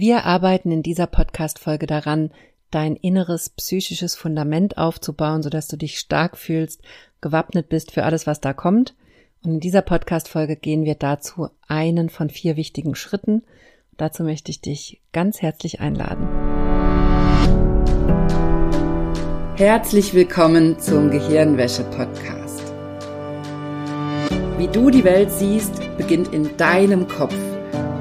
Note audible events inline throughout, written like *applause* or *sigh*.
Wir arbeiten in dieser Podcast-Folge daran, dein inneres psychisches Fundament aufzubauen, sodass du dich stark fühlst, gewappnet bist für alles, was da kommt. Und in dieser Podcast-Folge gehen wir dazu einen von vier wichtigen Schritten. Dazu möchte ich dich ganz herzlich einladen. Herzlich willkommen zum Gehirnwäsche-Podcast. Wie du die Welt siehst, beginnt in deinem Kopf.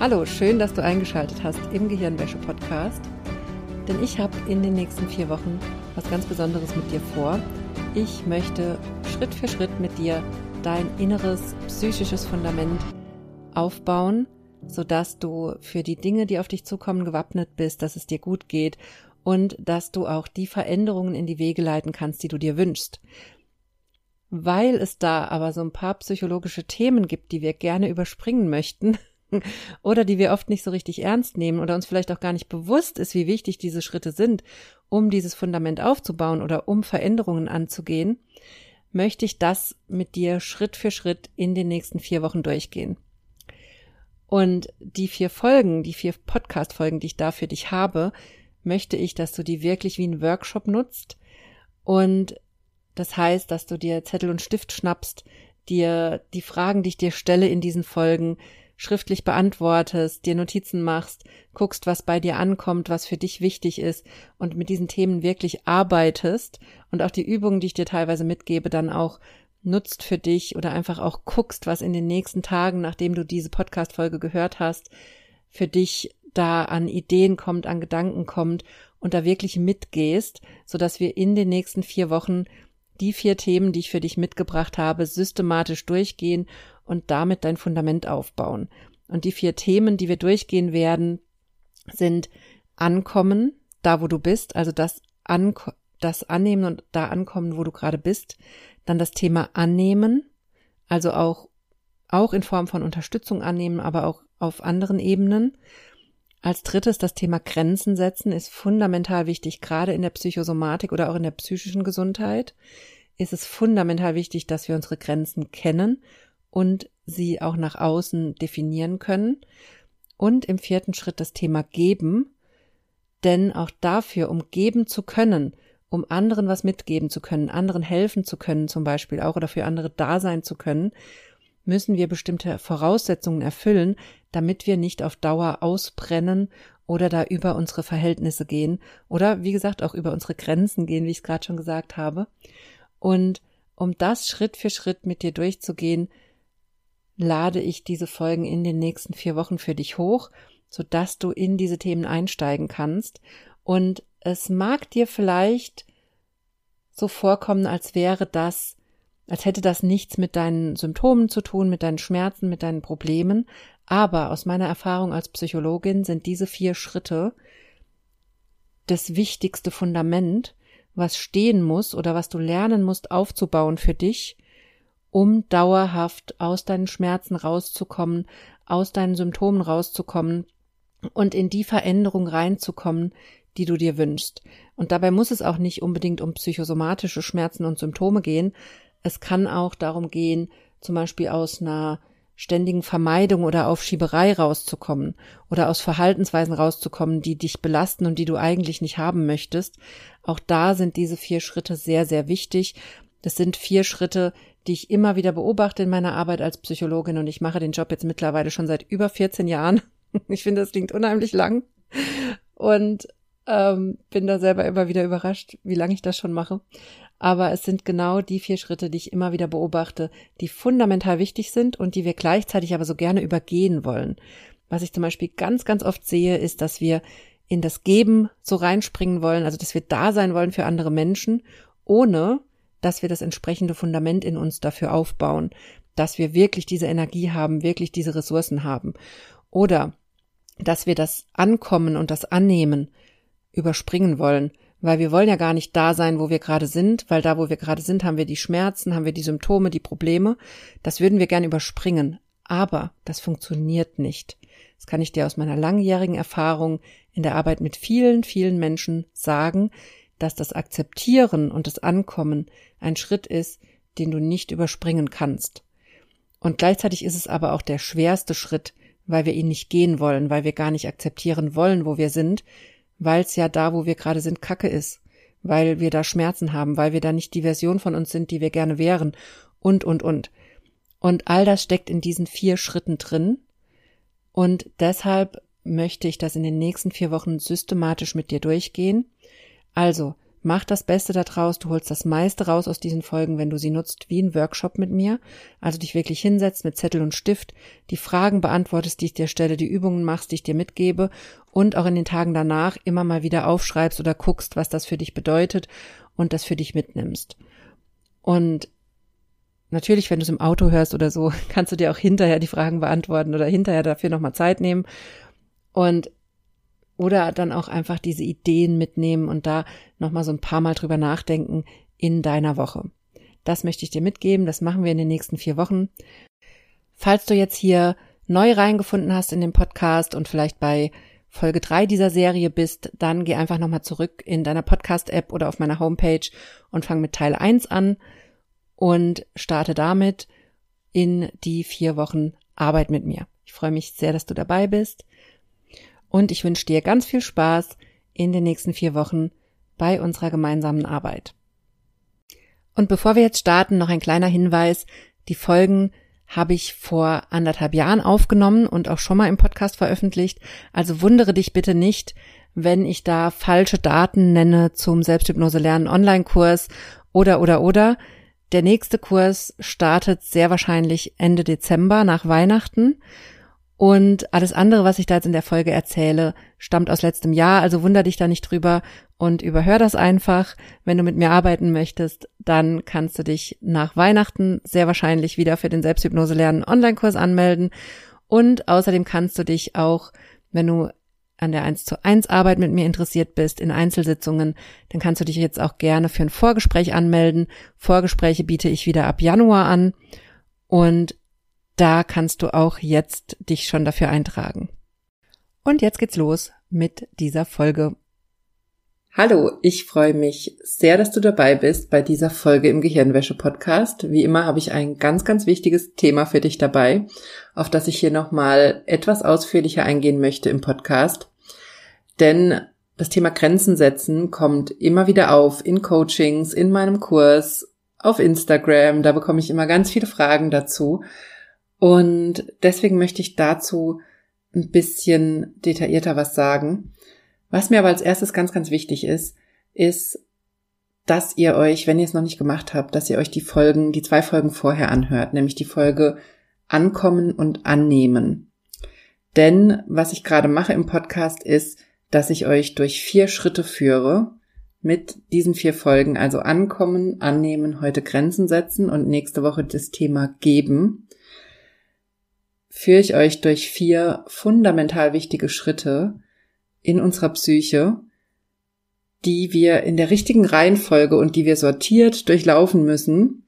Hallo, schön, dass du eingeschaltet hast im Gehirnwäsche-Podcast. Denn ich habe in den nächsten vier Wochen was ganz Besonderes mit dir vor. Ich möchte Schritt für Schritt mit dir dein inneres psychisches Fundament aufbauen, sodass du für die Dinge, die auf dich zukommen, gewappnet bist, dass es dir gut geht und dass du auch die Veränderungen in die Wege leiten kannst, die du dir wünschst. Weil es da aber so ein paar psychologische Themen gibt, die wir gerne überspringen möchten, oder die wir oft nicht so richtig ernst nehmen oder uns vielleicht auch gar nicht bewusst ist, wie wichtig diese Schritte sind, um dieses Fundament aufzubauen oder um Veränderungen anzugehen, möchte ich das mit dir Schritt für Schritt in den nächsten vier Wochen durchgehen. Und die vier Folgen, die vier Podcast-Folgen, die ich da für dich habe, möchte ich, dass du die wirklich wie ein Workshop nutzt. Und das heißt, dass du dir Zettel und Stift schnappst, dir die Fragen, die ich dir stelle in diesen Folgen, schriftlich beantwortest, dir Notizen machst, guckst, was bei dir ankommt, was für dich wichtig ist und mit diesen Themen wirklich arbeitest und auch die Übungen, die ich dir teilweise mitgebe, dann auch nutzt für dich oder einfach auch guckst, was in den nächsten Tagen, nachdem du diese Podcast-Folge gehört hast, für dich da an Ideen kommt, an Gedanken kommt und da wirklich mitgehst, so dass wir in den nächsten vier Wochen die vier Themen, die ich für dich mitgebracht habe, systematisch durchgehen und damit dein Fundament aufbauen. Und die vier Themen, die wir durchgehen werden, sind Ankommen, da wo du bist, also das, An das Annehmen und da ankommen, wo du gerade bist. Dann das Thema Annehmen, also auch, auch in Form von Unterstützung annehmen, aber auch auf anderen Ebenen. Als drittes das Thema Grenzen setzen ist fundamental wichtig, gerade in der Psychosomatik oder auch in der psychischen Gesundheit ist es fundamental wichtig, dass wir unsere Grenzen kennen und sie auch nach außen definieren können. Und im vierten Schritt das Thema geben, denn auch dafür, um geben zu können, um anderen was mitgeben zu können, anderen helfen zu können zum Beispiel auch oder für andere da sein zu können, müssen wir bestimmte Voraussetzungen erfüllen, damit wir nicht auf Dauer ausbrennen oder da über unsere Verhältnisse gehen oder wie gesagt auch über unsere Grenzen gehen, wie ich es gerade schon gesagt habe. Und um das Schritt für Schritt mit dir durchzugehen, lade ich diese Folgen in den nächsten vier Wochen für dich hoch, sodass du in diese Themen einsteigen kannst. Und es mag dir vielleicht so vorkommen, als wäre das, als hätte das nichts mit deinen Symptomen zu tun, mit deinen Schmerzen, mit deinen Problemen. Aber aus meiner Erfahrung als Psychologin sind diese vier Schritte das wichtigste Fundament, was stehen muss oder was du lernen musst aufzubauen für dich, um dauerhaft aus deinen Schmerzen rauszukommen, aus deinen Symptomen rauszukommen und in die Veränderung reinzukommen, die du dir wünschst. Und dabei muss es auch nicht unbedingt um psychosomatische Schmerzen und Symptome gehen. Es kann auch darum gehen, zum Beispiel aus einer ständigen Vermeidung oder Aufschieberei rauszukommen oder aus Verhaltensweisen rauszukommen, die dich belasten und die du eigentlich nicht haben möchtest. Auch da sind diese vier Schritte sehr, sehr wichtig. Das sind vier Schritte, die ich immer wieder beobachte in meiner Arbeit als Psychologin und ich mache den Job jetzt mittlerweile schon seit über 14 Jahren. *laughs* Ich finde, das klingt unheimlich lang und ähm, bin da selber immer wieder überrascht, wie lange ich das schon mache. Aber es sind genau die vier Schritte, die ich immer wieder beobachte, die fundamental wichtig sind und die wir gleichzeitig aber so gerne übergehen wollen. Was ich zum Beispiel ganz, ganz oft sehe, ist, dass wir in das Geben so reinspringen wollen, also dass wir da sein wollen für andere Menschen, ohne dass wir das entsprechende Fundament in uns dafür aufbauen, dass wir wirklich diese Energie haben, wirklich diese Ressourcen haben. Oder dass wir das Ankommen und das Annehmen überspringen wollen, weil wir wollen ja gar nicht da sein, wo wir gerade sind, weil da, wo wir gerade sind, haben wir die Schmerzen, haben wir die Symptome, die Probleme. Das würden wir gern überspringen. Aber das funktioniert nicht. Das kann ich dir aus meiner langjährigen Erfahrung in der Arbeit mit vielen, vielen Menschen sagen, dass das Akzeptieren und das Ankommen ein Schritt ist, den du nicht überspringen kannst. Und gleichzeitig ist es aber auch der schwerste Schritt, weil wir ihn nicht gehen wollen, weil wir gar nicht akzeptieren wollen, wo wir sind, weil es ja da, wo wir gerade sind, Kacke ist, weil wir da Schmerzen haben, weil wir da nicht die Version von uns sind, die wir gerne wären und, und, und. Und all das steckt in diesen vier Schritten drin. Und deshalb möchte ich das in den nächsten vier Wochen systematisch mit dir durchgehen. Also, Mach das Beste daraus, du holst das meiste raus aus diesen Folgen, wenn du sie nutzt wie ein Workshop mit mir, also dich wirklich hinsetzt mit Zettel und Stift, die Fragen beantwortest, die ich dir stelle, die Übungen machst, die ich dir mitgebe und auch in den Tagen danach immer mal wieder aufschreibst oder guckst, was das für dich bedeutet und das für dich mitnimmst. Und natürlich, wenn du es im Auto hörst oder so, *laughs* kannst du dir auch hinterher die Fragen beantworten oder hinterher dafür nochmal Zeit nehmen. Und oder dann auch einfach diese Ideen mitnehmen und da nochmal so ein paar Mal drüber nachdenken in deiner Woche. Das möchte ich dir mitgeben. Das machen wir in den nächsten vier Wochen. Falls du jetzt hier neu reingefunden hast in den Podcast und vielleicht bei Folge drei dieser Serie bist, dann geh einfach nochmal zurück in deiner Podcast-App oder auf meiner Homepage und fang mit Teil eins an und starte damit in die vier Wochen Arbeit mit mir. Ich freue mich sehr, dass du dabei bist und ich wünsche dir ganz viel Spaß in den nächsten vier Wochen bei unserer gemeinsamen Arbeit. Und bevor wir jetzt starten, noch ein kleiner Hinweis. Die Folgen habe ich vor anderthalb Jahren aufgenommen und auch schon mal im Podcast veröffentlicht. Also wundere dich bitte nicht, wenn ich da falsche Daten nenne zum Selbsthypnose lernen Online-Kurs oder oder oder. Der nächste Kurs startet sehr wahrscheinlich Ende Dezember nach Weihnachten und alles andere, was ich da jetzt in der Folge erzähle, stammt aus letztem Jahr, also wunder dich da nicht drüber und überhör das einfach. Wenn du mit mir arbeiten möchtest, dann kannst du dich nach Weihnachten sehr wahrscheinlich wieder für den Selbsthypnose lernen Online-Kurs anmelden. Und außerdem kannst du dich auch, wenn du an der 1 zu 1 Arbeit mit mir interessiert bist, in Einzelsitzungen, dann kannst du dich jetzt auch gerne für ein Vorgespräch anmelden. Vorgespräche biete ich wieder ab Januar an. Und da kannst du auch jetzt dich schon dafür eintragen. Und jetzt geht's los mit dieser Folge. Hallo, ich freue mich sehr, dass du dabei bist bei dieser Folge im Gehirnwäsche-Podcast. Wie immer habe ich ein ganz, ganz wichtiges Thema für dich dabei, auf das ich hier nochmal etwas ausführlicher eingehen möchte im Podcast. Denn das Thema Grenzen setzen kommt immer wieder auf in Coachings, in meinem Kurs, auf Instagram. Da bekomme ich immer ganz viele Fragen dazu. Und deswegen möchte ich dazu ein bisschen detaillierter was sagen. Was mir aber als erstes ganz, ganz wichtig ist, ist, dass ihr euch, wenn ihr es noch nicht gemacht habt, dass ihr euch die Folgen, die zwei Folgen vorher anhört, nämlich die Folge Ankommen und Annehmen. Denn was ich gerade mache im Podcast ist, dass ich euch durch vier Schritte führe mit diesen vier Folgen, also Ankommen, Annehmen, heute Grenzen setzen und nächste Woche das Thema Geben führe ich euch durch vier fundamental wichtige Schritte in unserer Psyche, die wir in der richtigen Reihenfolge und die wir sortiert durchlaufen müssen,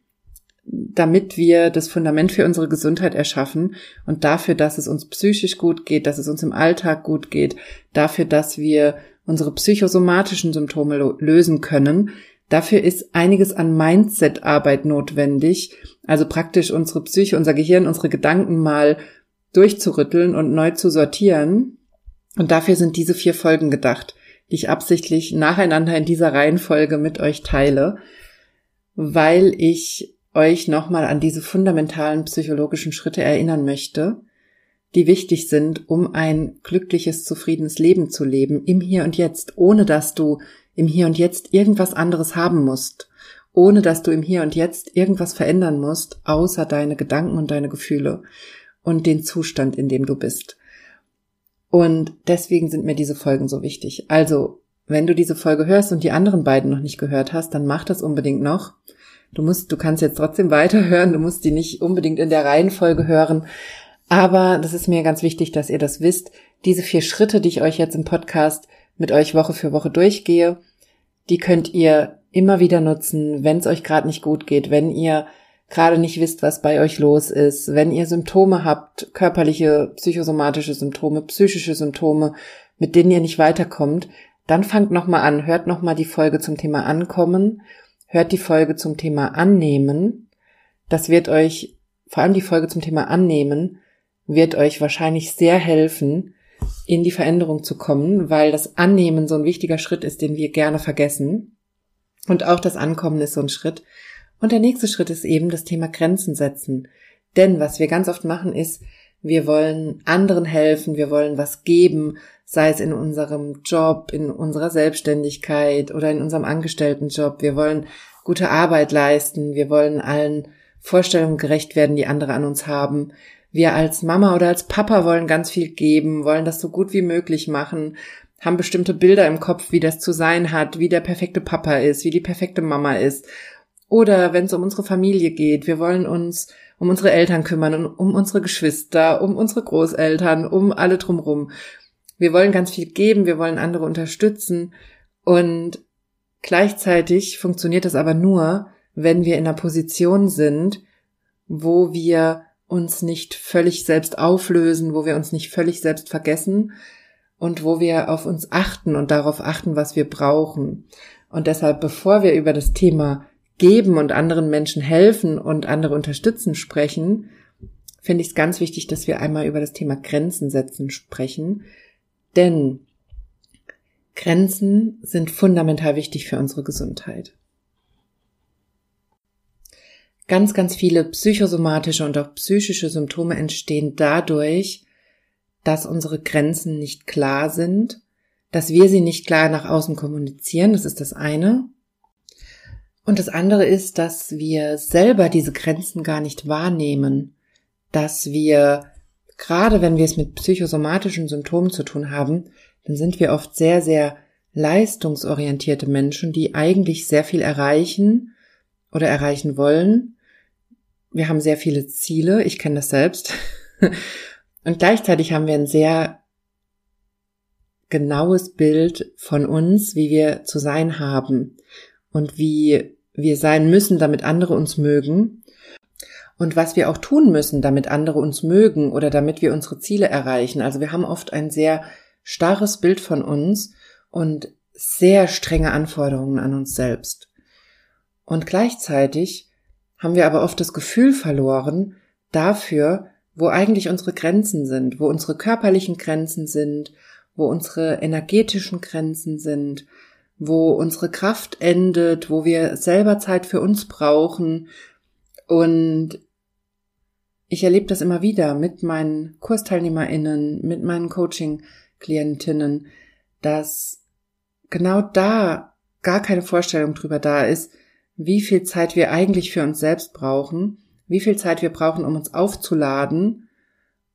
damit wir das Fundament für unsere Gesundheit erschaffen und dafür, dass es uns psychisch gut geht, dass es uns im Alltag gut geht, dafür, dass wir unsere psychosomatischen Symptome lösen können. Dafür ist einiges an Mindset-Arbeit notwendig, also praktisch unsere Psyche, unser Gehirn, unsere Gedanken mal durchzurütteln und neu zu sortieren. Und dafür sind diese vier Folgen gedacht, die ich absichtlich nacheinander in dieser Reihenfolge mit euch teile, weil ich euch nochmal an diese fundamentalen psychologischen Schritte erinnern möchte, die wichtig sind, um ein glückliches, zufriedenes Leben zu leben, im Hier und Jetzt, ohne dass du im Hier und Jetzt irgendwas anderes haben musst, ohne dass du im Hier und Jetzt irgendwas verändern musst, außer deine Gedanken und deine Gefühle und den Zustand, in dem du bist. Und deswegen sind mir diese Folgen so wichtig. Also, wenn du diese Folge hörst und die anderen beiden noch nicht gehört hast, dann mach das unbedingt noch. Du musst, du kannst jetzt trotzdem *laughs* weiterhören, du musst die nicht unbedingt in der Reihenfolge hören. Aber das ist mir ganz wichtig, dass ihr das wisst. diese vier Schritte, die ich euch jetzt im Podcast mit euch Woche für Woche durchgehe, die könnt ihr immer wieder nutzen, wenn es euch gerade nicht gut geht, wenn ihr gerade nicht wisst, was bei euch los ist, wenn ihr Symptome habt, körperliche, psychosomatische Symptome, psychische Symptome, mit denen ihr nicht weiterkommt, dann fangt nochmal an, hört nochmal die Folge zum Thema Ankommen, hört die Folge zum Thema Annehmen. Das wird euch, vor allem die Folge zum Thema Annehmen, wird euch wahrscheinlich sehr helfen, in die Veränderung zu kommen, weil das Annehmen so ein wichtiger Schritt ist, den wir gerne vergessen. Und auch das Ankommen ist so ein Schritt. Und der nächste Schritt ist eben das Thema Grenzen setzen. Denn was wir ganz oft machen ist, wir wollen anderen helfen, wir wollen was geben, sei es in unserem Job, in unserer Selbstständigkeit oder in unserem Angestelltenjob. Wir wollen gute Arbeit leisten, wir wollen allen Vorstellungen gerecht werden, die andere an uns haben. Wir als Mama oder als Papa wollen ganz viel geben, wollen das so gut wie möglich machen, haben bestimmte Bilder im Kopf, wie das zu sein hat, wie der perfekte Papa ist, wie die perfekte Mama ist. Oder wenn es um unsere Familie geht, wir wollen uns um unsere Eltern kümmern um unsere Geschwister, um unsere Großeltern, um alle drumrum. Wir wollen ganz viel geben, wir wollen andere unterstützen und gleichzeitig funktioniert das aber nur, wenn wir in einer Position sind, wo wir uns nicht völlig selbst auflösen, wo wir uns nicht völlig selbst vergessen und wo wir auf uns achten und darauf achten, was wir brauchen. Und deshalb, bevor wir über das Thema geben und anderen Menschen helfen und andere unterstützen sprechen, finde ich es ganz wichtig, dass wir einmal über das Thema Grenzen setzen sprechen. Denn Grenzen sind fundamental wichtig für unsere Gesundheit. Ganz, ganz viele psychosomatische und auch psychische Symptome entstehen dadurch, dass unsere Grenzen nicht klar sind, dass wir sie nicht klar nach außen kommunizieren, das ist das eine. Und das andere ist, dass wir selber diese Grenzen gar nicht wahrnehmen, dass wir, gerade wenn wir es mit psychosomatischen Symptomen zu tun haben, dann sind wir oft sehr, sehr leistungsorientierte Menschen, die eigentlich sehr viel erreichen oder erreichen wollen, wir haben sehr viele Ziele, ich kenne das selbst. *laughs* Und gleichzeitig haben wir ein sehr genaues Bild von uns, wie wir zu sein haben und wie wir sein müssen, damit andere uns mögen und was wir auch tun müssen, damit andere uns mögen oder damit wir unsere Ziele erreichen. Also wir haben oft ein sehr starres Bild von uns und sehr strenge Anforderungen an uns selbst. Und gleichzeitig haben wir aber oft das Gefühl verloren dafür, wo eigentlich unsere Grenzen sind, wo unsere körperlichen Grenzen sind, wo unsere energetischen Grenzen sind, wo unsere Kraft endet, wo wir selber Zeit für uns brauchen. Und ich erlebe das immer wieder mit meinen Kursteilnehmerinnen, mit meinen Coaching-Klientinnen, dass genau da gar keine Vorstellung drüber da ist, wie viel Zeit wir eigentlich für uns selbst brauchen, wie viel Zeit wir brauchen, um uns aufzuladen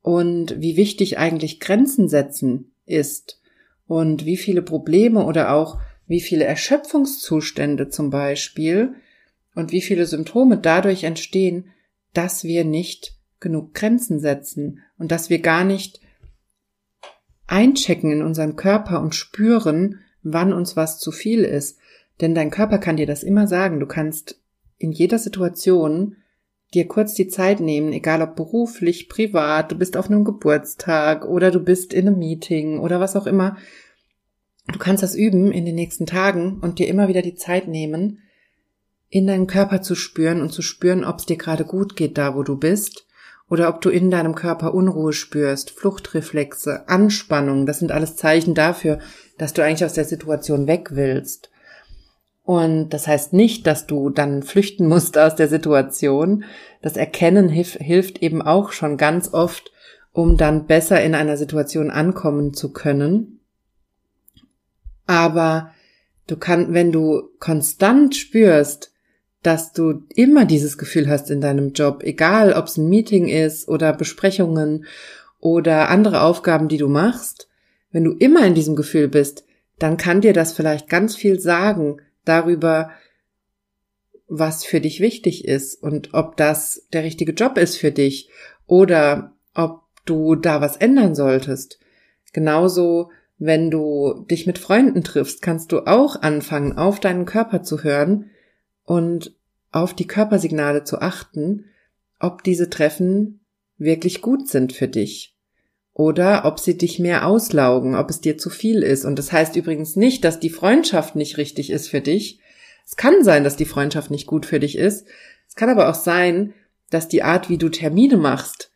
und wie wichtig eigentlich Grenzen setzen ist und wie viele Probleme oder auch wie viele Erschöpfungszustände zum Beispiel und wie viele Symptome dadurch entstehen, dass wir nicht genug Grenzen setzen und dass wir gar nicht einchecken in unseren Körper und spüren, wann uns was zu viel ist. Denn dein Körper kann dir das immer sagen. Du kannst in jeder Situation dir kurz die Zeit nehmen, egal ob beruflich, privat, du bist auf einem Geburtstag oder du bist in einem Meeting oder was auch immer. Du kannst das üben in den nächsten Tagen und dir immer wieder die Zeit nehmen, in deinen Körper zu spüren und zu spüren, ob es dir gerade gut geht da, wo du bist, oder ob du in deinem Körper Unruhe spürst, Fluchtreflexe, Anspannung. Das sind alles Zeichen dafür, dass du eigentlich aus der Situation weg willst. Und das heißt nicht, dass du dann flüchten musst aus der Situation. Das Erkennen hilf, hilft eben auch schon ganz oft, um dann besser in einer Situation ankommen zu können. Aber du kannst, wenn du konstant spürst, dass du immer dieses Gefühl hast in deinem Job, egal ob es ein Meeting ist oder Besprechungen oder andere Aufgaben, die du machst, wenn du immer in diesem Gefühl bist, dann kann dir das vielleicht ganz viel sagen, darüber, was für dich wichtig ist und ob das der richtige Job ist für dich oder ob du da was ändern solltest. Genauso, wenn du dich mit Freunden triffst, kannst du auch anfangen, auf deinen Körper zu hören und auf die Körpersignale zu achten, ob diese Treffen wirklich gut sind für dich oder ob sie dich mehr auslaugen, ob es dir zu viel ist. Und das heißt übrigens nicht, dass die Freundschaft nicht richtig ist für dich. Es kann sein, dass die Freundschaft nicht gut für dich ist. Es kann aber auch sein, dass die Art, wie du Termine machst,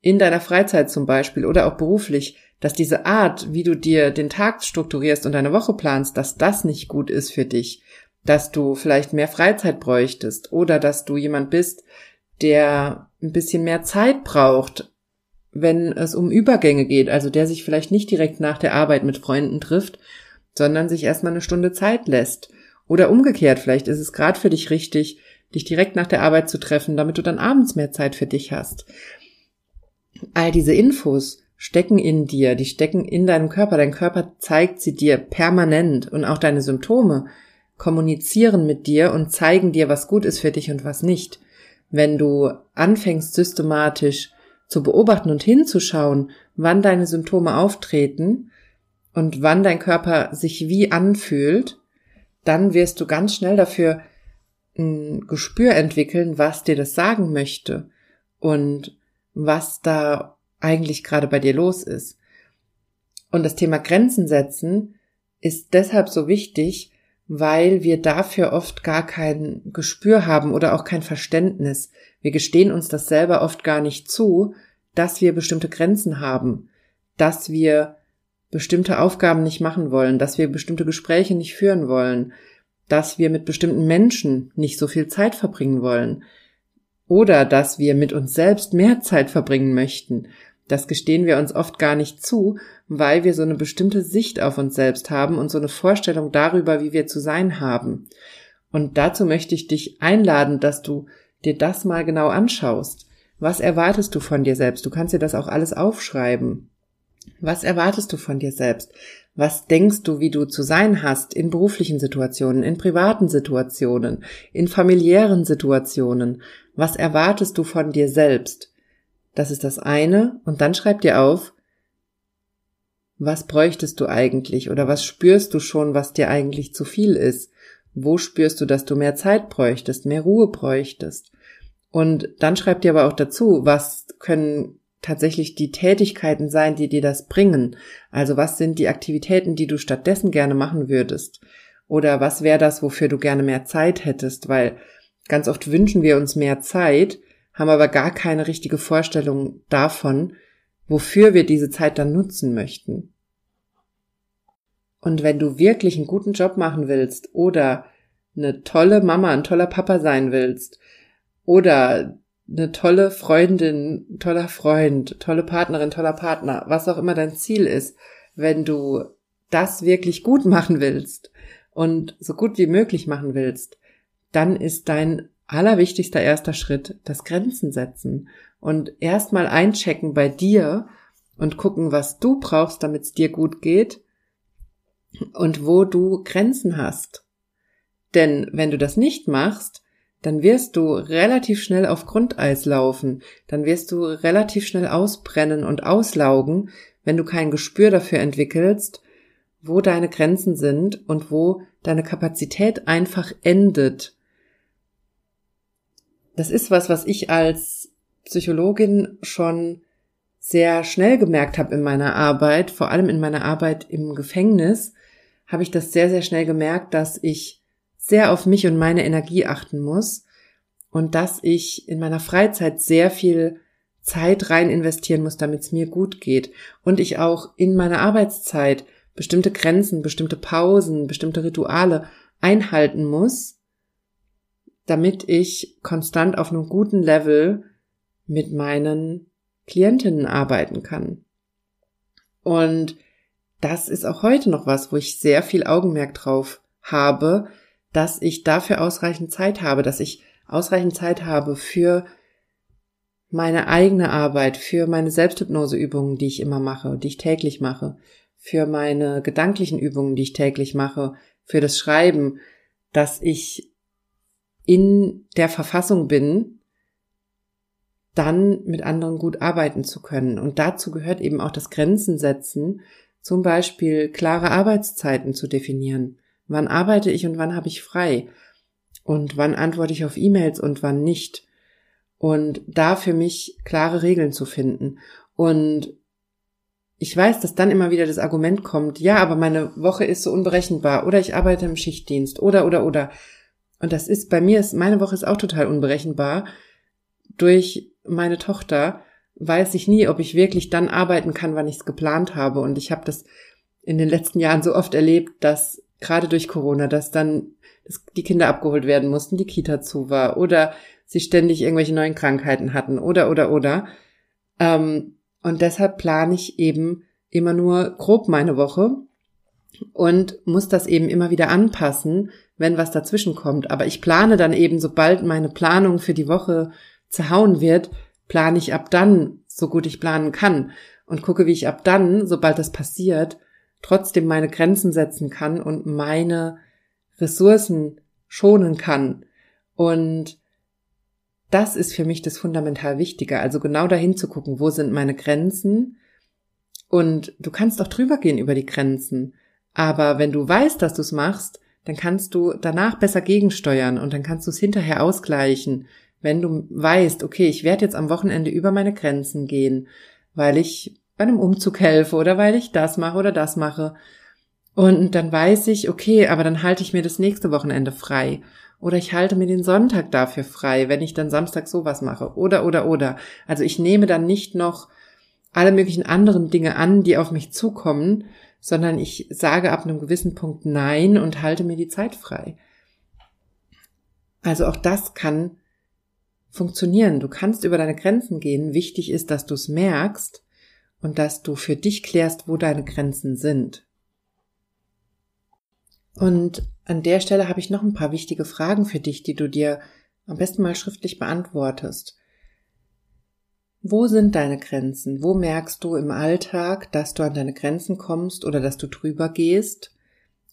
in deiner Freizeit zum Beispiel oder auch beruflich, dass diese Art, wie du dir den Tag strukturierst und deine Woche planst, dass das nicht gut ist für dich, dass du vielleicht mehr Freizeit bräuchtest oder dass du jemand bist, der ein bisschen mehr Zeit braucht, wenn es um Übergänge geht, also der sich vielleicht nicht direkt nach der Arbeit mit Freunden trifft, sondern sich erstmal eine Stunde Zeit lässt. Oder umgekehrt, vielleicht ist es gerade für dich richtig, dich direkt nach der Arbeit zu treffen, damit du dann abends mehr Zeit für dich hast. All diese Infos stecken in dir, die stecken in deinem Körper. Dein Körper zeigt sie dir permanent und auch deine Symptome kommunizieren mit dir und zeigen dir, was gut ist für dich und was nicht. Wenn du anfängst systematisch zu beobachten und hinzuschauen, wann deine Symptome auftreten und wann dein Körper sich wie anfühlt, dann wirst du ganz schnell dafür ein Gespür entwickeln, was dir das sagen möchte und was da eigentlich gerade bei dir los ist. Und das Thema Grenzen setzen ist deshalb so wichtig, weil wir dafür oft gar kein Gespür haben oder auch kein Verständnis. Wir gestehen uns das selber oft gar nicht zu, dass wir bestimmte Grenzen haben, dass wir bestimmte Aufgaben nicht machen wollen, dass wir bestimmte Gespräche nicht führen wollen, dass wir mit bestimmten Menschen nicht so viel Zeit verbringen wollen oder dass wir mit uns selbst mehr Zeit verbringen möchten das gestehen wir uns oft gar nicht zu, weil wir so eine bestimmte Sicht auf uns selbst haben und so eine Vorstellung darüber, wie wir zu sein haben. Und dazu möchte ich dich einladen, dass du dir das mal genau anschaust. Was erwartest du von dir selbst? Du kannst dir das auch alles aufschreiben. Was erwartest du von dir selbst? Was denkst du, wie du zu sein hast in beruflichen Situationen, in privaten Situationen, in familiären Situationen? Was erwartest du von dir selbst? Das ist das eine. Und dann schreib dir auf, was bräuchtest du eigentlich oder was spürst du schon, was dir eigentlich zu viel ist? Wo spürst du, dass du mehr Zeit bräuchtest, mehr Ruhe bräuchtest? Und dann schreib dir aber auch dazu, was können tatsächlich die Tätigkeiten sein, die dir das bringen? Also was sind die Aktivitäten, die du stattdessen gerne machen würdest? Oder was wäre das, wofür du gerne mehr Zeit hättest? Weil ganz oft wünschen wir uns mehr Zeit, haben aber gar keine richtige Vorstellung davon, wofür wir diese Zeit dann nutzen möchten. Und wenn du wirklich einen guten Job machen willst oder eine tolle Mama, ein toller Papa sein willst oder eine tolle Freundin, toller Freund, tolle Partnerin, toller Partner, was auch immer dein Ziel ist, wenn du das wirklich gut *laughs* machen willst und so gut wie möglich machen willst, dann ist dein allerwichtigster erster Schritt das Grenzen setzen und erstmal einchecken bei dir und gucken, was du brauchst, damit es dir gut geht und wo du Grenzen hast. Denn wenn du das nicht machst, dann wirst du relativ schnell auf Grundeis laufen, dann wirst du relativ schnell ausbrennen und auslaugen, wenn du kein Gespür dafür entwickelst, wo deine Grenzen sind und wo deine Kapazität einfach endet das ist was, was ich als Psychologin schon sehr schnell gemerkt habe in meiner Arbeit, vor allem in meiner Arbeit im Gefängnis, habe ich das sehr, sehr schnell gemerkt, dass ich sehr auf mich und meine Energie achten muss und dass ich in meiner Freizeit sehr viel Zeit rein investieren muss, damit es mir gut geht und ich auch in meiner Arbeitszeit bestimmte Grenzen, bestimmte Pausen, bestimmte Rituale einhalten muss, damit ich konstant auf einem guten Level mit meinen Klientinnen arbeiten kann. Und das ist auch heute noch was, wo ich sehr viel Augenmerk drauf habe, dass ich dafür ausreichend Zeit habe, dass ich ausreichend Zeit habe für meine eigene Arbeit, für meine Selbsthypnoseübungen, die ich immer mache, die ich täglich mache, für meine gedanklichen Übungen, die ich täglich mache, für das Schreiben, dass ich in der Verfassung bin, dann mit anderen gut arbeiten zu können. Und dazu gehört eben auch das Grenzen setzen, zum Beispiel klare Arbeitszeiten zu definieren. Wann arbeite ich und wann habe ich frei? Und wann antworte ich auf E-Mails und wann nicht? Und da für mich klare Regeln zu finden. Und ich weiß, dass dann immer wieder das Argument kommt, ja, aber meine Woche ist so unberechenbar oder ich arbeite im Schichtdienst oder oder oder. Und das ist bei mir ist meine Woche ist auch total unberechenbar. Durch meine Tochter weiß ich nie, ob ich wirklich dann arbeiten kann, wann ich es geplant habe. Und ich habe das in den letzten Jahren so oft erlebt, dass gerade durch Corona, dass dann dass die Kinder abgeholt werden mussten, die Kita zu war oder sie ständig irgendwelche neuen Krankheiten hatten oder oder oder. Ähm, und deshalb plane ich eben immer nur grob meine Woche und muss das eben immer wieder anpassen, wenn was dazwischen kommt. Aber ich plane dann eben, sobald meine Planung für die Woche zerhauen wird, plane ich ab dann, so gut ich planen kann und gucke, wie ich ab dann, sobald das passiert, trotzdem meine Grenzen setzen kann und meine Ressourcen schonen kann. Und das ist für mich das fundamental Wichtige. Also genau dahin zu gucken, wo sind meine Grenzen? Und du kannst auch drüber gehen über die Grenzen. Aber wenn du weißt, dass du es machst, dann kannst du danach besser gegensteuern und dann kannst du es hinterher ausgleichen. Wenn du weißt, okay, ich werde jetzt am Wochenende über meine Grenzen gehen, weil ich bei einem Umzug helfe oder weil ich das mache oder das mache. Und dann weiß ich, okay, aber dann halte ich mir das nächste Wochenende frei. Oder ich halte mir den Sonntag dafür frei, wenn ich dann Samstag sowas mache. Oder, oder, oder. Also ich nehme dann nicht noch alle möglichen anderen Dinge an, die auf mich zukommen, sondern ich sage ab einem gewissen Punkt Nein und halte mir die Zeit frei. Also auch das kann funktionieren. Du kannst über deine Grenzen gehen. Wichtig ist, dass du es merkst und dass du für dich klärst, wo deine Grenzen sind. Und an der Stelle habe ich noch ein paar wichtige Fragen für dich, die du dir am besten mal schriftlich beantwortest. Wo sind deine Grenzen? Wo merkst du im Alltag, dass du an deine Grenzen kommst oder dass du drüber gehst?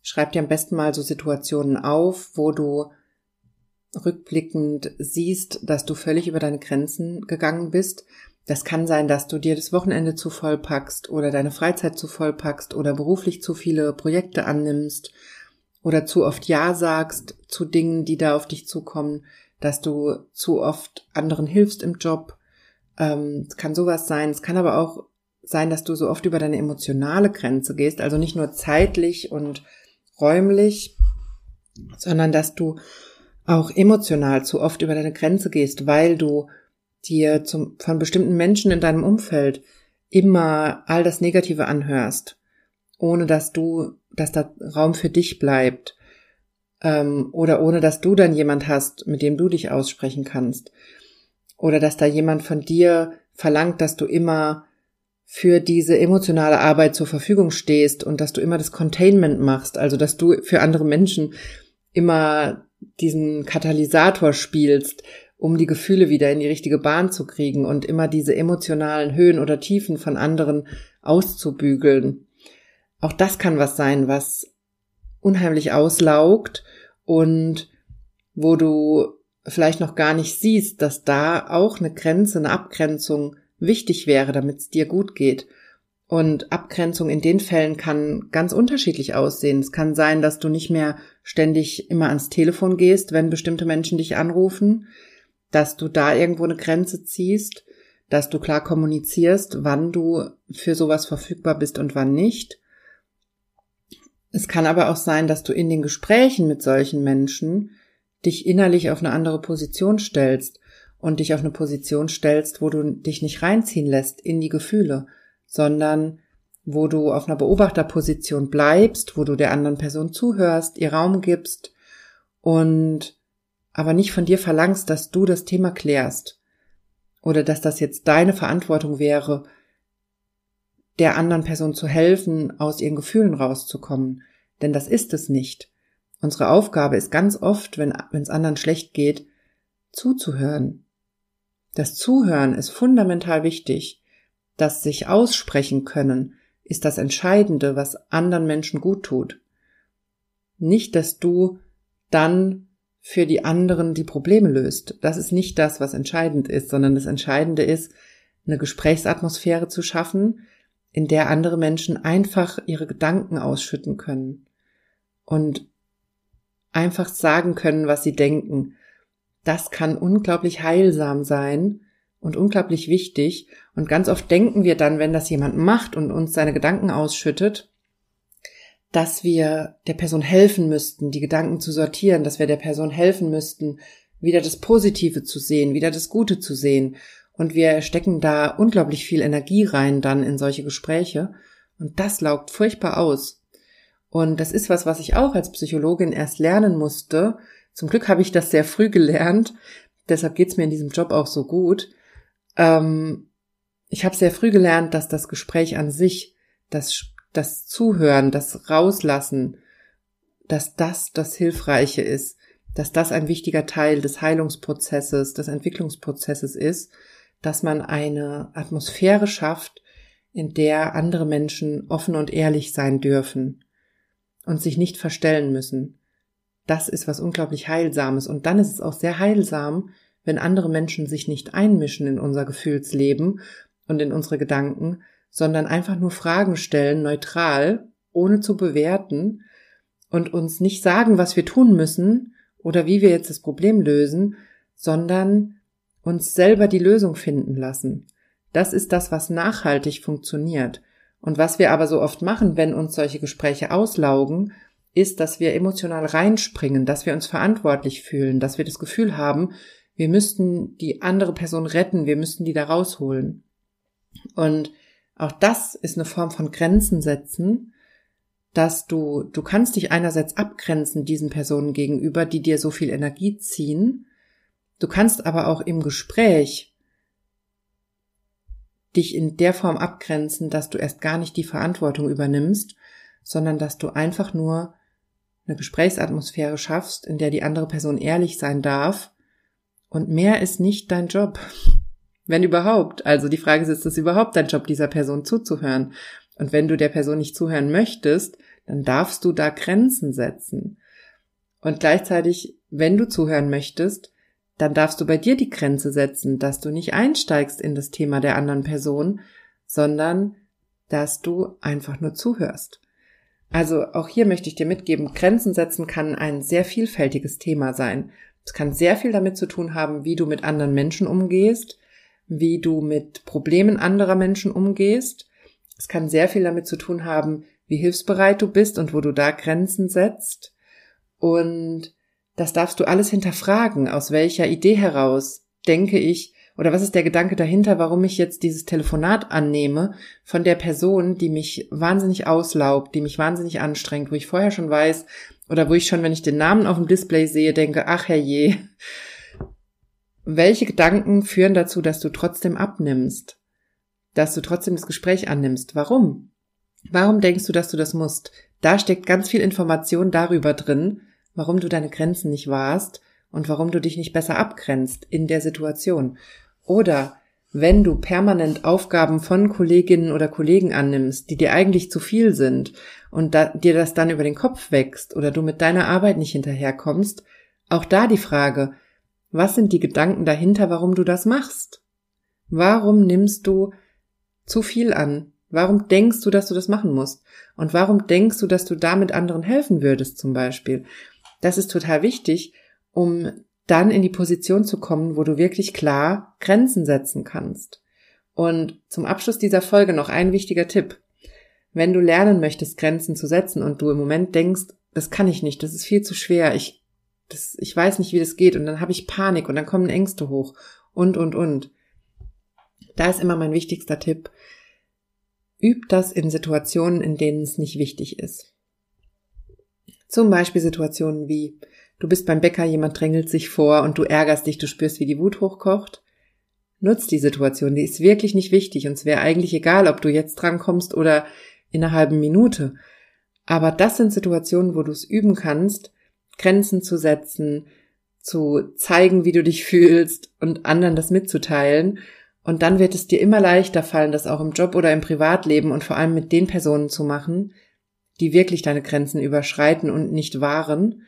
Schreib dir am besten mal so Situationen auf, wo du rückblickend siehst, dass du völlig über deine Grenzen gegangen bist. Das kann sein, dass du dir das Wochenende zu voll packst oder deine Freizeit zu voll packst oder beruflich zu viele Projekte annimmst oder zu oft Ja sagst zu Dingen, die da auf dich zukommen, dass du zu oft anderen hilfst im Job. Ähm, es kann sowas sein. Es kann aber auch sein, dass du so oft über deine emotionale Grenze gehst, also nicht nur zeitlich und räumlich, sondern dass du auch emotional zu oft über deine Grenze gehst, weil du dir zum, von bestimmten Menschen in deinem Umfeld immer all das Negative anhörst, ohne dass du dass da Raum für dich bleibt ähm, oder ohne dass du dann jemand hast, mit dem du dich aussprechen kannst oder dass da jemand von dir verlangt, dass du immer für diese emotionale Arbeit zur Verfügung stehst und dass du immer das Containment machst, also dass du für andere Menschen immer diesen Katalysator spielst, um die Gefühle wieder in die richtige Bahn zu kriegen und immer diese emotionalen Höhen oder Tiefen von anderen auszubügeln. Auch das kann was sein, was unheimlich auslaugt und wo du vielleicht noch gar nicht siehst, dass da auch eine Grenze, eine Abgrenzung wichtig wäre, damit es dir gut geht. Und Abgrenzung in den Fällen kann ganz unterschiedlich aussehen. Es kann sein, dass du nicht mehr ständig immer ans Telefon gehst, wenn bestimmte Menschen dich anrufen, dass du da irgendwo eine Grenze ziehst, dass du klar kommunizierst, wann du für sowas verfügbar bist und wann nicht. Es kann aber auch sein, dass du in den Gesprächen mit solchen Menschen dich innerlich auf eine andere Position stellst und dich auf eine Position stellst, wo du dich nicht reinziehen lässt in die Gefühle, sondern wo du auf einer Beobachterposition bleibst, wo du der anderen Person zuhörst, ihr Raum gibst und aber nicht von dir verlangst, dass du das Thema klärst oder dass das jetzt deine Verantwortung wäre, der anderen Person zu helfen, aus ihren Gefühlen rauszukommen. Denn das ist es nicht. Unsere Aufgabe ist ganz oft, wenn es anderen schlecht geht, zuzuhören. Das Zuhören ist fundamental wichtig. Das sich aussprechen können ist das Entscheidende, was anderen Menschen gut tut. Nicht, dass du dann für die anderen die Probleme löst. Das ist nicht das, was entscheidend ist, sondern das Entscheidende ist, eine Gesprächsatmosphäre zu schaffen, in der andere Menschen einfach ihre Gedanken ausschütten können und einfach sagen können, was sie denken. Das kann unglaublich heilsam sein und unglaublich wichtig. Und ganz oft denken wir dann, wenn das jemand macht und uns seine Gedanken ausschüttet, dass wir der Person helfen müssten, die Gedanken zu sortieren, dass wir der Person helfen müssten, wieder das Positive zu sehen, wieder das Gute zu sehen. Und wir stecken da unglaublich viel Energie rein dann in solche Gespräche. Und das laugt furchtbar aus. Und das ist was, was ich auch als Psychologin erst lernen musste. Zum Glück habe ich das sehr früh gelernt. Deshalb geht's mir in diesem Job auch so gut. Ähm, ich habe sehr früh gelernt, dass das Gespräch an sich, das, das Zuhören, das Rauslassen, dass das das Hilfreiche ist, dass das ein wichtiger Teil des Heilungsprozesses, des Entwicklungsprozesses ist, dass man eine Atmosphäre schafft, in der andere Menschen offen und ehrlich sein dürfen und sich nicht verstellen müssen. Das ist was unglaublich Heilsames. Und dann ist es auch sehr heilsam, wenn andere Menschen sich nicht einmischen in unser Gefühlsleben und in unsere Gedanken, sondern einfach nur Fragen stellen, neutral, ohne zu bewerten und uns nicht sagen, was wir tun müssen oder wie wir jetzt das Problem lösen, sondern uns selber die Lösung finden lassen. Das ist das, was nachhaltig funktioniert. Und was wir aber so oft machen, wenn uns solche Gespräche auslaugen, ist, dass wir emotional reinspringen, dass wir uns verantwortlich fühlen, dass wir das Gefühl haben, wir müssten die andere Person retten, wir müssten die da rausholen. Und auch das ist eine Form von Grenzen setzen, dass du, du kannst dich einerseits abgrenzen diesen Personen gegenüber, die dir so viel Energie ziehen. Du kannst aber auch im Gespräch dich in der Form abgrenzen, dass du erst gar nicht die Verantwortung übernimmst, sondern dass du einfach nur eine Gesprächsatmosphäre schaffst, in der die andere Person ehrlich sein darf. Und mehr ist nicht dein Job. *laughs* Wenn überhaupt. Also die Frage ist, ist es überhaupt dein Job, dieser Person zuzuhören? Und wenn du der Person nicht zuhören möchtest, dann darfst du da Grenzen setzen. Und gleichzeitig, wenn du zuhören möchtest, dann darfst du bei dir die Grenze setzen, dass du nicht einsteigst in das Thema der anderen Person, sondern dass du einfach nur zuhörst. Also auch hier möchte ich dir mitgeben, Grenzen setzen kann ein sehr vielfältiges Thema sein. Es kann sehr viel damit zu tun haben, wie du mit anderen Menschen umgehst, wie du mit Problemen anderer Menschen umgehst. Es kann sehr viel damit zu tun haben, wie hilfsbereit du bist und wo du da Grenzen setzt. Und das darfst du alles hinterfragen. Aus welcher Idee heraus denke ich, oder was ist der Gedanke dahinter, warum ich jetzt dieses Telefonat annehme von der Person, die mich wahnsinnig auslaugt, die mich wahnsinnig anstrengt, wo ich vorher schon weiß, oder wo ich schon, wenn ich den Namen auf dem Display sehe, denke, ach herrje. Welche Gedanken führen dazu, dass du trotzdem abnimmst? Dass du trotzdem das Gespräch annimmst? Warum? Warum denkst du, dass du das musst? Da steckt ganz viel Information darüber drin, warum du deine Grenzen nicht wahrst und warum du dich nicht besser abgrenzt in der Situation. Oder wenn du permanent Aufgaben von Kolleginnen oder Kollegen annimmst, die dir eigentlich zu viel sind und da, dir das dann über den Kopf wächst oder du mit deiner Arbeit nicht hinterherkommst, auch da die Frage, was sind die Gedanken dahinter, warum du das machst? Warum nimmst du zu viel an? Warum denkst du, dass du das machen musst? Und warum denkst du, dass du damit anderen helfen würdest zum Beispiel? Das ist total wichtig, um dann in die Position zu kommen, wo du wirklich klar Grenzen setzen kannst. Und zum Abschluss dieser Folge noch ein wichtiger Tipp. Wenn du lernen möchtest, Grenzen zu setzen und du im Moment denkst, das kann ich nicht, das ist viel zu schwer, ich, das, ich weiß nicht, wie das geht und dann habe ich Panik und dann kommen Ängste hoch und, und, und. Da ist immer mein wichtigster Tipp. Üb das in Situationen, in denen es nicht wichtig ist. Zum Beispiel Situationen wie, du bist beim Bäcker, jemand drängelt sich vor und du ärgerst dich, du spürst, wie die Wut hochkocht. Nutz die Situation, die ist wirklich nicht wichtig und es wäre eigentlich egal, ob du jetzt drankommst oder in einer halben Minute. Aber das sind Situationen, wo du es üben kannst, Grenzen zu setzen, zu zeigen, wie du dich fühlst und anderen das mitzuteilen. Und dann wird es dir immer leichter fallen, das auch im Job oder im Privatleben und vor allem mit den Personen zu machen, die wirklich deine Grenzen überschreiten und nicht wahren.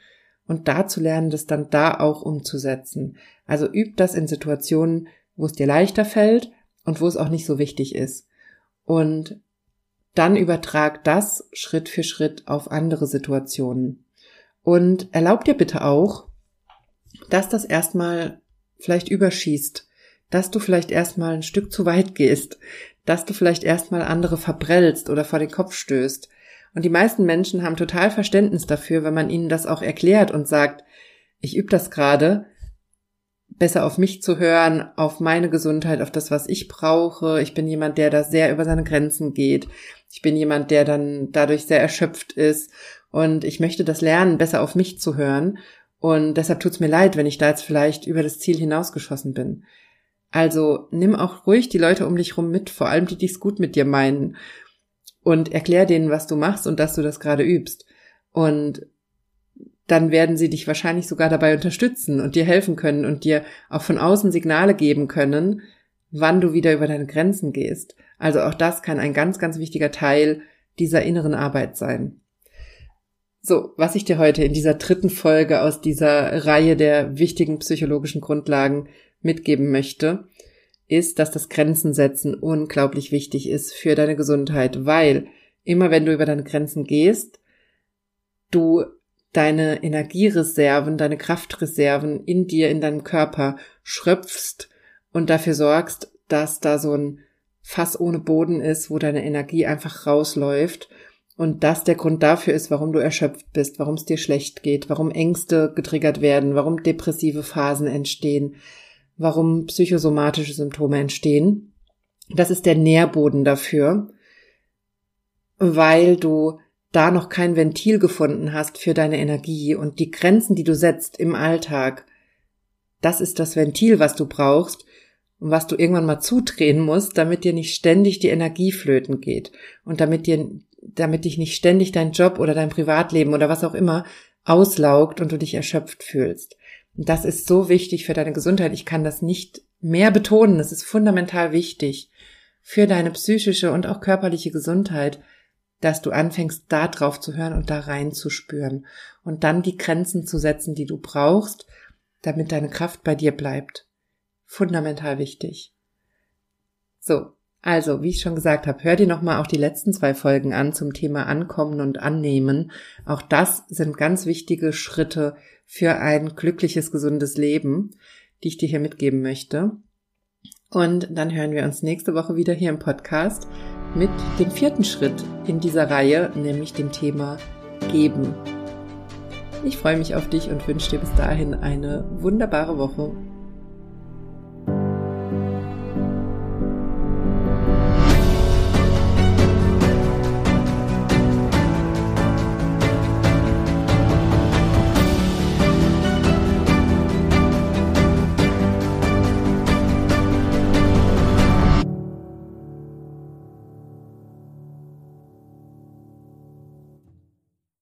und da zu lernen, das dann da auch umzusetzen. Also üb das in Situationen, wo es dir leichter fällt und wo es auch nicht so wichtig ist. Und dann übertrag das Schritt für Schritt auf andere Situationen. Und erlaub dir bitte auch, dass das erstmal vielleicht überschießt, dass du vielleicht erstmal ein Stück zu weit gehst, dass du vielleicht erstmal andere verbrellst oder vor den Kopf stößt. Und die meisten Menschen haben total Verständnis dafür, wenn man ihnen das auch erklärt und sagt, ich übe das gerade, besser auf mich zu hören, auf meine Gesundheit, auf das, was ich brauche. Ich bin jemand, der da sehr über seine Grenzen geht. Ich bin jemand, der dann dadurch sehr erschöpft ist. Und ich möchte das lernen, besser auf mich zu hören. Und deshalb tut's mir leid, wenn ich da jetzt vielleicht über das Ziel hinausgeschossen bin. Also nimm auch ruhig die Leute um dich rum mit, vor allem die, die es gut mit dir meinen. Und erklär denen, was du machst und dass du das gerade übst. Und dann werden sie dich wahrscheinlich sogar dabei unterstützen und dir helfen können und dir auch von außen Signale geben können, wann du wieder über deine Grenzen gehst. Also auch das kann ein ganz, ganz wichtiger Teil dieser inneren Arbeit sein. So, was ich dir heute in dieser dritten Folge aus dieser Reihe der wichtigen psychologischen Grundlagen mitgeben möchte, ist, dass das Grenzen setzen unglaublich wichtig ist für deine Gesundheit, weil immer wenn du über deine Grenzen gehst, du deine Energiereserven, deine Kraftreserven in dir, in deinem Körper schröpfst und dafür sorgst, dass da so ein Fass ohne Boden ist, wo deine Energie einfach rausläuft und das der Grund dafür ist, warum du erschöpft bist, warum es dir schlecht geht, warum Ängste getriggert werden, warum depressive Phasen entstehen, warum psychosomatische Symptome entstehen. Das ist der Nährboden dafür, weil du da noch kein Ventil gefunden hast für deine Energie und die Grenzen, die du setzt im Alltag, das ist das Ventil, was du brauchst und was du irgendwann mal zudrehen musst, damit dir nicht ständig die Energie flöten geht und damit dir, damit dich nicht ständig dein Job oder dein Privatleben oder was auch immer auslaugt und du dich erschöpft fühlst. Das ist so wichtig für deine Gesundheit. Ich kann das nicht mehr betonen. Das ist fundamental wichtig für deine psychische und auch körperliche Gesundheit, dass du anfängst, da drauf zu hören und da reinzuspüren und dann die Grenzen zu setzen, die du brauchst, damit deine Kraft bei dir bleibt. Fundamental wichtig. So, also, wie ich schon gesagt habe, hör dir nochmal auch die letzten zwei Folgen an zum Thema Ankommen und Annehmen. Auch das sind ganz wichtige Schritte für ein glückliches, gesundes Leben, die ich dir hier mitgeben möchte. Und dann hören wir uns nächste Woche wieder hier im Podcast mit dem vierten Schritt in dieser Reihe, nämlich dem Thema Geben. Ich freue mich auf dich und wünsche dir bis dahin eine wunderbare Woche.